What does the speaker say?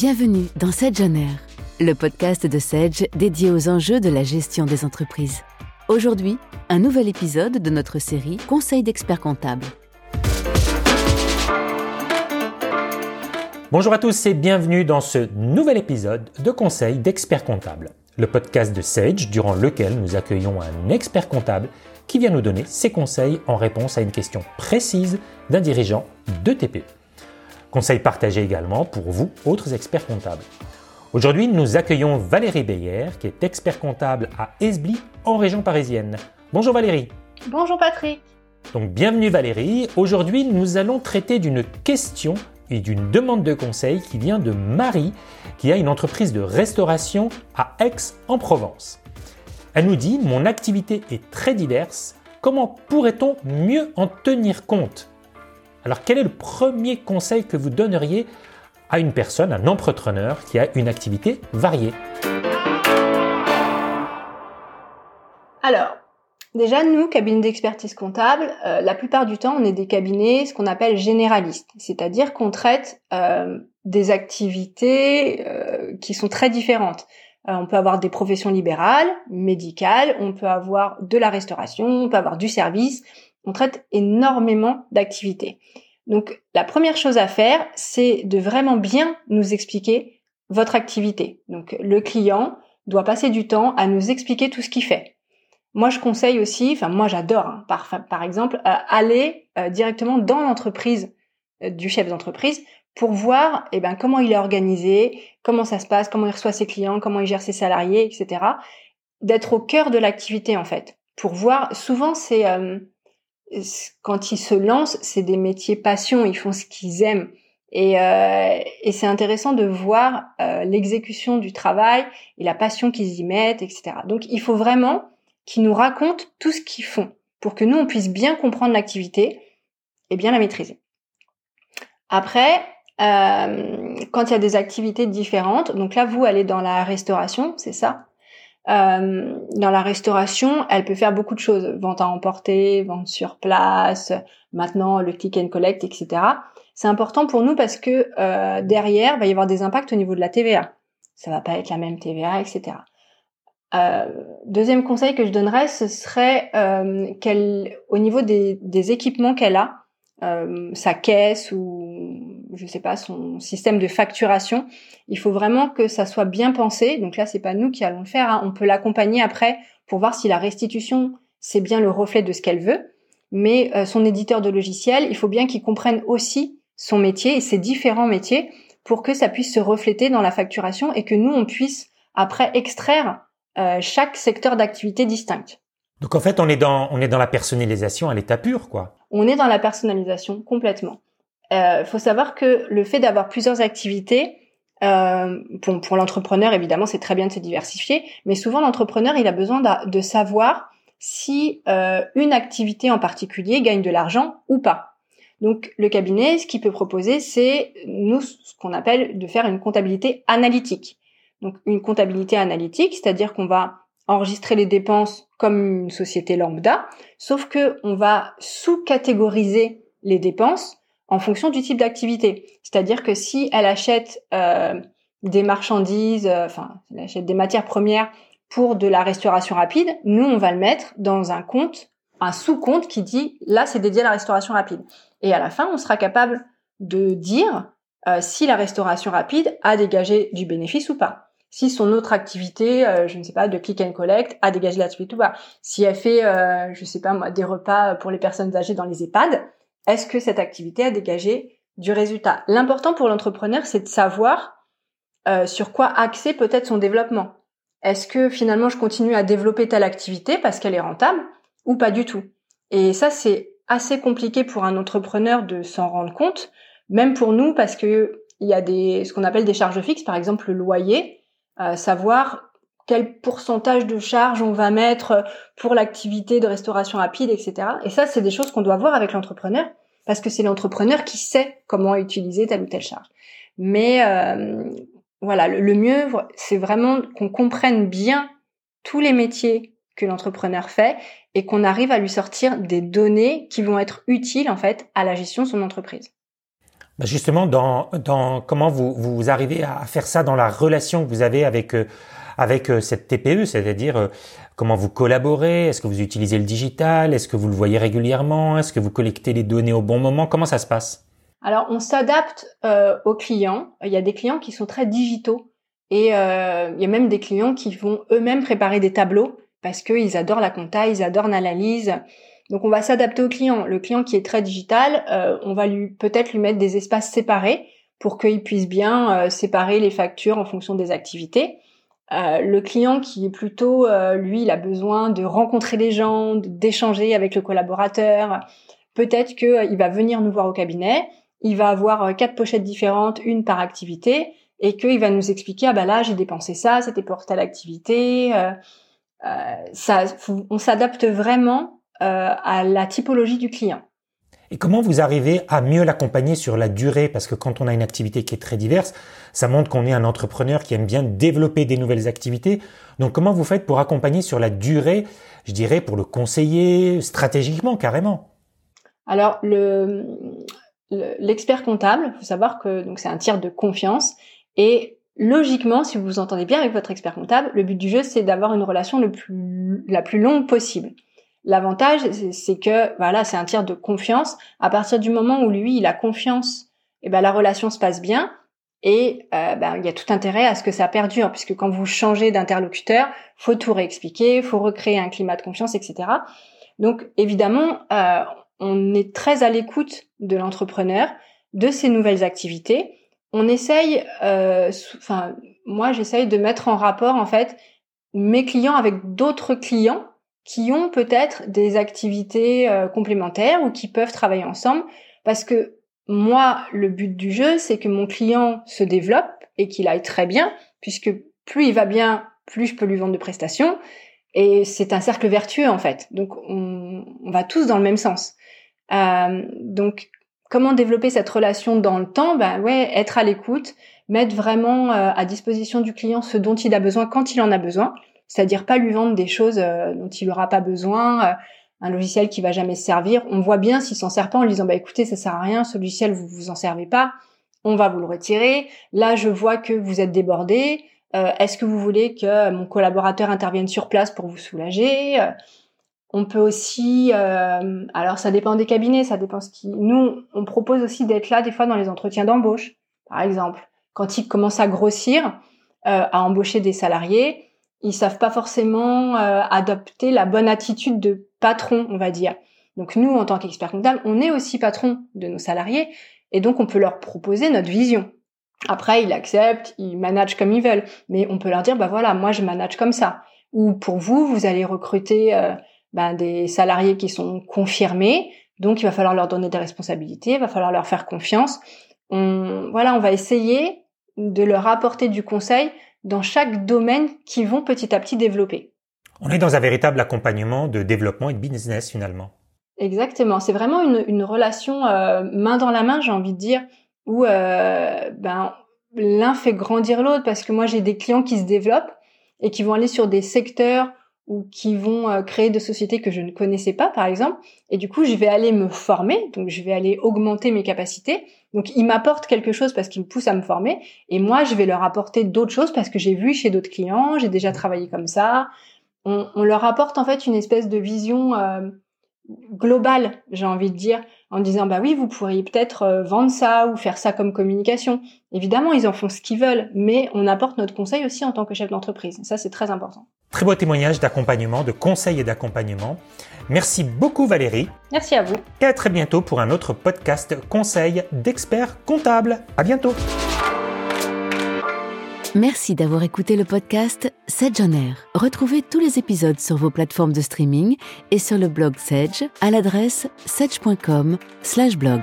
Bienvenue dans Sedge On Air, le podcast de Sedge dédié aux enjeux de la gestion des entreprises. Aujourd'hui, un nouvel épisode de notre série Conseil d'experts comptables. Bonjour à tous et bienvenue dans ce nouvel épisode de Conseil d'experts comptables, le podcast de Sage durant lequel nous accueillons un expert comptable qui vient nous donner ses conseils en réponse à une question précise d'un dirigeant de TPE. Conseils partagés également pour vous, autres experts comptables. Aujourd'hui, nous accueillons Valérie Beyer, qui est expert comptable à Esbly, en région parisienne. Bonjour Valérie. Bonjour Patrick. Donc bienvenue Valérie. Aujourd'hui, nous allons traiter d'une question et d'une demande de conseil qui vient de Marie, qui a une entreprise de restauration à Aix-en-Provence. Elle nous dit Mon activité est très diverse. Comment pourrait-on mieux en tenir compte? Alors quel est le premier conseil que vous donneriez à une personne, un entrepreneur qui a une activité variée? Alors, déjà nous, cabinet d'expertise comptable, euh, la plupart du temps, on est des cabinets ce qu'on appelle généralistes, c'est-à-dire qu'on traite euh, des activités euh, qui sont très différentes. on peut avoir des professions libérales, médicales, on peut avoir de la restauration, on peut avoir du service, on traite énormément d'activités. Donc la première chose à faire, c'est de vraiment bien nous expliquer votre activité. Donc le client doit passer du temps à nous expliquer tout ce qu'il fait. Moi, je conseille aussi, enfin moi j'adore, hein, par, exemple, euh, aller euh, directement dans l'entreprise euh, du chef d'entreprise pour voir eh ben, comment il est organisé, comment ça se passe, comment il reçoit ses clients, comment il gère ses salariés, etc. D'être au cœur de l'activité en fait, pour voir. Souvent, c'est quand ils se lancent, c'est des métiers passion, ils font ce qu'ils aiment. Et, euh, et c'est intéressant de voir euh, l'exécution du travail et la passion qu'ils y mettent, etc. Donc il faut vraiment qu'ils nous racontent tout ce qu'ils font pour que nous, on puisse bien comprendre l'activité et bien la maîtriser. Après, euh, quand il y a des activités différentes, donc là, vous allez dans la restauration, c'est ça? Euh, dans la restauration, elle peut faire beaucoup de choses. Vente à emporter, vente sur place, maintenant le click and collect, etc. C'est important pour nous parce que euh, derrière, il va y avoir des impacts au niveau de la TVA. Ça va pas être la même TVA, etc. Euh, deuxième conseil que je donnerais, ce serait euh, qu'elle, au niveau des, des équipements qu'elle a, euh, sa caisse ou je sais pas son système de facturation. Il faut vraiment que ça soit bien pensé. Donc là, c'est pas nous qui allons le faire. Hein. On peut l'accompagner après pour voir si la restitution c'est bien le reflet de ce qu'elle veut. Mais euh, son éditeur de logiciel, il faut bien qu'il comprenne aussi son métier et ses différents métiers pour que ça puisse se refléter dans la facturation et que nous on puisse après extraire euh, chaque secteur d'activité distinct. Donc en fait, on est dans on est dans la personnalisation à l'état pur, quoi. On est dans la personnalisation complètement. Il euh, faut savoir que le fait d'avoir plusieurs activités, euh, pour, pour l'entrepreneur évidemment c'est très bien de se diversifier, mais souvent l'entrepreneur il a besoin de, de savoir si euh, une activité en particulier gagne de l'argent ou pas. Donc le cabinet, ce qu'il peut proposer, c'est nous ce qu'on appelle de faire une comptabilité analytique. Donc une comptabilité analytique, c'est-à-dire qu'on va enregistrer les dépenses comme une société lambda, sauf que on va sous-catégoriser les dépenses en fonction du type d'activité. C'est-à-dire que si elle achète euh, des marchandises, euh, enfin, elle achète des matières premières pour de la restauration rapide, nous on va le mettre dans un compte, un sous-compte qui dit là c'est dédié à la restauration rapide. Et à la fin, on sera capable de dire euh, si la restauration rapide a dégagé du bénéfice ou pas si son autre activité, euh, je ne sais pas, de click and collect, a dégagé la suite ou pas. Si elle fait, euh, je sais pas moi, des repas pour les personnes âgées dans les EHPAD, est-ce que cette activité a dégagé du résultat? L'important pour l'entrepreneur, c'est de savoir euh, sur quoi axer peut-être son développement. Est-ce que finalement je continue à développer telle activité parce qu'elle est rentable ou pas du tout? Et ça, c'est assez compliqué pour un entrepreneur de s'en rendre compte, même pour nous parce que il y a des ce qu'on appelle des charges fixes, par exemple le loyer savoir quel pourcentage de charge on va mettre pour l'activité de restauration rapide, etc. Et ça, c'est des choses qu'on doit voir avec l'entrepreneur, parce que c'est l'entrepreneur qui sait comment utiliser telle ou telle charge. Mais euh, voilà, le, mieux, c'est vraiment qu'on comprenne bien tous les métiers que l'entrepreneur fait et qu'on arrive à lui sortir des données qui vont être utiles en fait à la gestion de son entreprise. Bah, justement, dans, dans comment vous, vous arrivez à faire ça dans la relation que vous avez avec euh, avec euh, cette TPE, c'est-à-dire euh, comment vous collaborez, est-ce que vous utilisez le digital, est-ce que vous le voyez régulièrement, est-ce que vous collectez les données au bon moment, comment ça se passe? Alors, on s'adapte aux clients. Il y a des clients qui sont très digitaux et il y a même des clients qui vont eux-mêmes préparer des tableaux parce qu'ils adorent la compta, ils adorent l'analyse. Donc on va s'adapter au client. Le client qui est très digital, euh, on va lui peut-être lui mettre des espaces séparés pour qu'il puisse bien euh, séparer les factures en fonction des activités. Euh, le client qui est plutôt, lui, il a besoin de rencontrer les gens, d'échanger avec le collaborateur. Peut-être qu'il va venir nous voir au cabinet, il va avoir quatre pochettes différentes, une par activité, et qu'il va nous expliquer ah bah là j'ai dépensé ça, c'était pour telle activité. ça, on s'adapte vraiment euh, à la typologie du client. Et comment vous arrivez à mieux l'accompagner sur la durée? Parce que quand on a une activité qui est très diverse, ça montre qu'on est un entrepreneur qui aime bien développer des nouvelles activités. Donc comment vous faites pour accompagner sur la durée, je dirais, pour le conseiller stratégiquement carrément? Alors le l'expert comptable, il faut savoir que c'est un tiers de confiance et logiquement, si vous vous entendez bien avec votre expert comptable, le but du jeu c'est d'avoir une relation le plus la plus longue possible. L'avantage, c'est que voilà, c'est un tiers de confiance. À partir du moment où lui, il a confiance, et eh ben la relation se passe bien. Et euh, ben, il y a tout intérêt à ce que ça perdure, puisque quand vous changez d'interlocuteur, faut tout réexpliquer, faut recréer un climat de confiance, etc. Donc évidemment, euh, on est très à l'écoute de l'entrepreneur, de ses nouvelles activités. On essaye, euh, enfin moi j'essaye de mettre en rapport en fait mes clients avec d'autres clients qui ont peut-être des activités euh, complémentaires ou qui peuvent travailler ensemble parce que moi, le but du jeu, c'est que mon client se développe et qu'il aille très bien, puisque plus il va bien, plus je peux lui vendre de prestations. Et c'est un cercle vertueux, en fait. Donc, on, va tous dans le même sens. Euh, donc, comment développer cette relation dans le temps? Ben ouais, être à l'écoute, mettre vraiment euh, à disposition du client ce dont il a besoin quand il en a besoin c'est-à-dire pas lui vendre des choses euh, dont il n'aura pas besoin, euh, un logiciel qui va jamais se servir. On voit bien s'il s'en sert pas en lui disant bah écoutez ça sert à rien, ce logiciel vous vous en servez pas, on va vous le retirer. Là je vois que vous êtes débordé. Euh, est-ce que vous voulez que mon collaborateur intervienne sur place pour vous soulager On peut aussi, alors ça dépend des cabinets, ça dépend ce qui. Nous on propose aussi d'être là des fois dans les entretiens d'embauche, par exemple, quand ils commencent à grossir, à embaucher des salariés ils savent pas forcément euh, adopter la bonne attitude de patron, on va dire. Donc nous, en tant qu'expert comptable, on est aussi patron de nos salariés et donc on peut leur proposer notre vision. Après, ils acceptent, ils managent comme ils veulent, mais on peut leur dire, bah voilà, moi je manage comme ça. Ou pour vous, vous allez recruter euh, ben, des salariés qui sont confirmés, donc il va falloir leur donner des responsabilités, il va falloir leur faire confiance. On, voilà, on va essayer de leur apporter du conseil dans chaque domaine qu'ils vont petit à petit développer. On est dans un véritable accompagnement de développement et de business finalement. Exactement, c'est vraiment une, relation euh, main dans la main, j'ai envie de dire, où euh, ben, l'un fait grandir l'autre parce que moi j'ai des clients qui se développent et qui vont aller sur des secteurs ou qui vont euh, créer des sociétés que je ne connaissais pas, par exemple. Et du coup, je vais aller me former, donc je vais aller augmenter mes capacités. Donc, ils m'apportent quelque chose parce qu'ils me poussent à me former, et moi, je vais leur apporter d'autres choses parce que j'ai vu chez d'autres clients, j'ai déjà travaillé comme ça. On, on, leur apporte en fait une espèce de vision euh, globale, j'ai envie de dire, en disant bah oui, vous pourriez peut-être euh, vendre ça ou faire ça comme communication. Évidemment, ils en font ce qu'ils veulent, mais on apporte notre conseil aussi en tant que chef d'entreprise. Ça, c'est très important. Très beau témoignage d'accompagnement, de conseil et d'accompagnement. Merci beaucoup Valérie. Merci à vous. Et à très bientôt pour un autre podcast conseil d'experts comptables. À bientôt. Merci d'avoir écouté le podcast Sedge on Air. Retrouvez tous les épisodes sur vos plateformes de streaming et sur le blog Sedge à l'adresse sedge.com/blog.